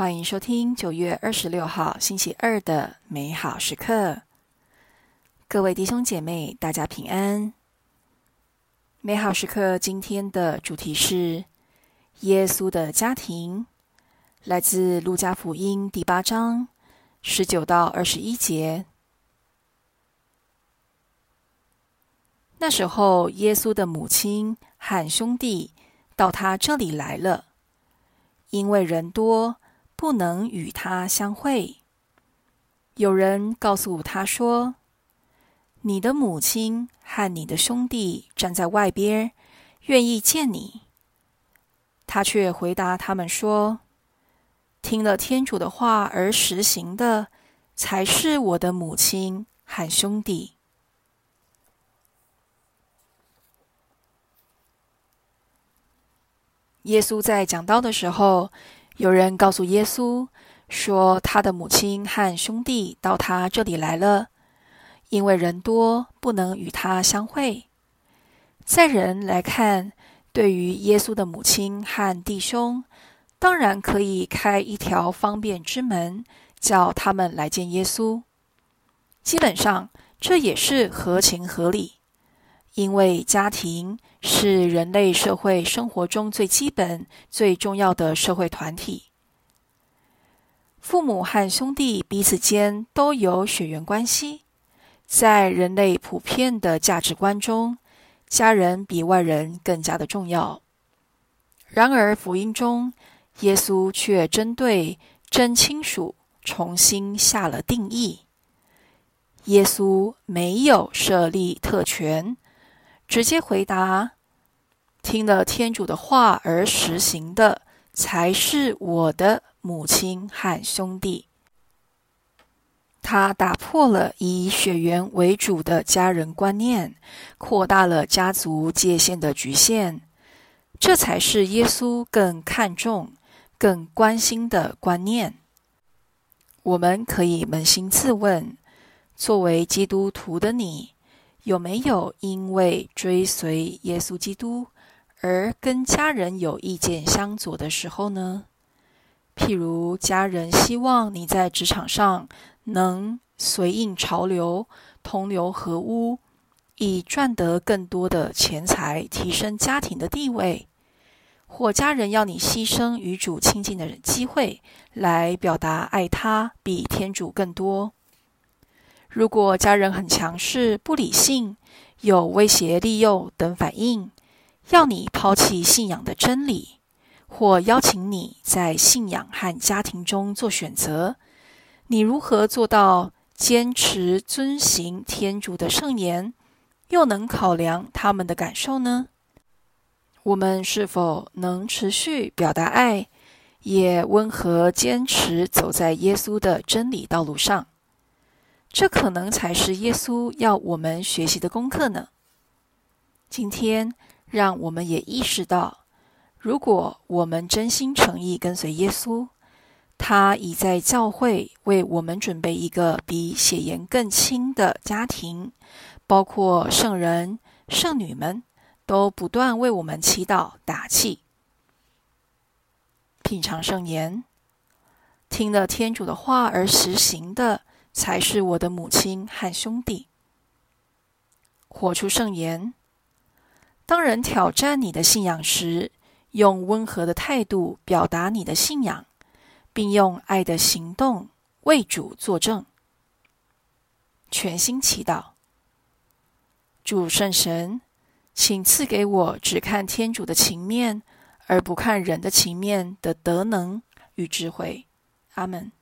欢迎收听九月二十六号星期二的美好时刻。各位弟兄姐妹，大家平安。美好时刻今天的主题是耶稣的家庭，来自路加福音第八章十九到二十一节。那时候，耶稣的母亲和兄弟到他这里来了，因为人多。不能与他相会。有人告诉他说：“你的母亲和你的兄弟站在外边，愿意见你。”他却回答他们说：“听了天主的话而实行的，才是我的母亲和兄弟。”耶稣在讲道的时候，有人告诉耶稣说，他的母亲和兄弟到他这里来了，因为人多，不能与他相会。在人来看，对于耶稣的母亲和弟兄，当然可以开一条方便之门，叫他们来见耶稣。基本上，这也是合情合理，因为家庭。是人类社会生活中最基本、最重要的社会团体。父母和兄弟彼此间都有血缘关系。在人类普遍的价值观中，家人比外人更加的重要。然而，福音中，耶稣却针对真亲属重新下了定义。耶稣没有设立特权。直接回答：“听了天主的话而实行的，才是我的母亲和兄弟。”他打破了以血缘为主的家人观念，扩大了家族界限的局限。这才是耶稣更看重、更关心的观念。我们可以扪心自问：作为基督徒的你，有没有因为追随耶稣基督而跟家人有意见相左的时候呢？譬如家人希望你在职场上能随应潮流、同流合污，以赚得更多的钱财，提升家庭的地位；或家人要你牺牲与主亲近的机会，来表达爱他比天主更多。如果家人很强势、不理性、有威胁、利诱等反应，要你抛弃信仰的真理，或邀请你在信仰和家庭中做选择，你如何做到坚持遵行天主的圣言，又能考量他们的感受呢？我们是否能持续表达爱，也温和坚持走在耶稣的真理道路上？这可能才是耶稣要我们学习的功课呢。今天，让我们也意识到，如果我们真心诚意跟随耶稣，他已在教会为我们准备一个比血缘更亲的家庭，包括圣人、圣女们都不断为我们祈祷打气。品尝圣言，听了天主的话而实行的。才是我的母亲和兄弟。活出圣言。当人挑战你的信仰时，用温和的态度表达你的信仰，并用爱的行动为主作证。全心祈祷。主圣神，请赐给我只看天主的情面，而不看人的情面的德能与智慧。阿门。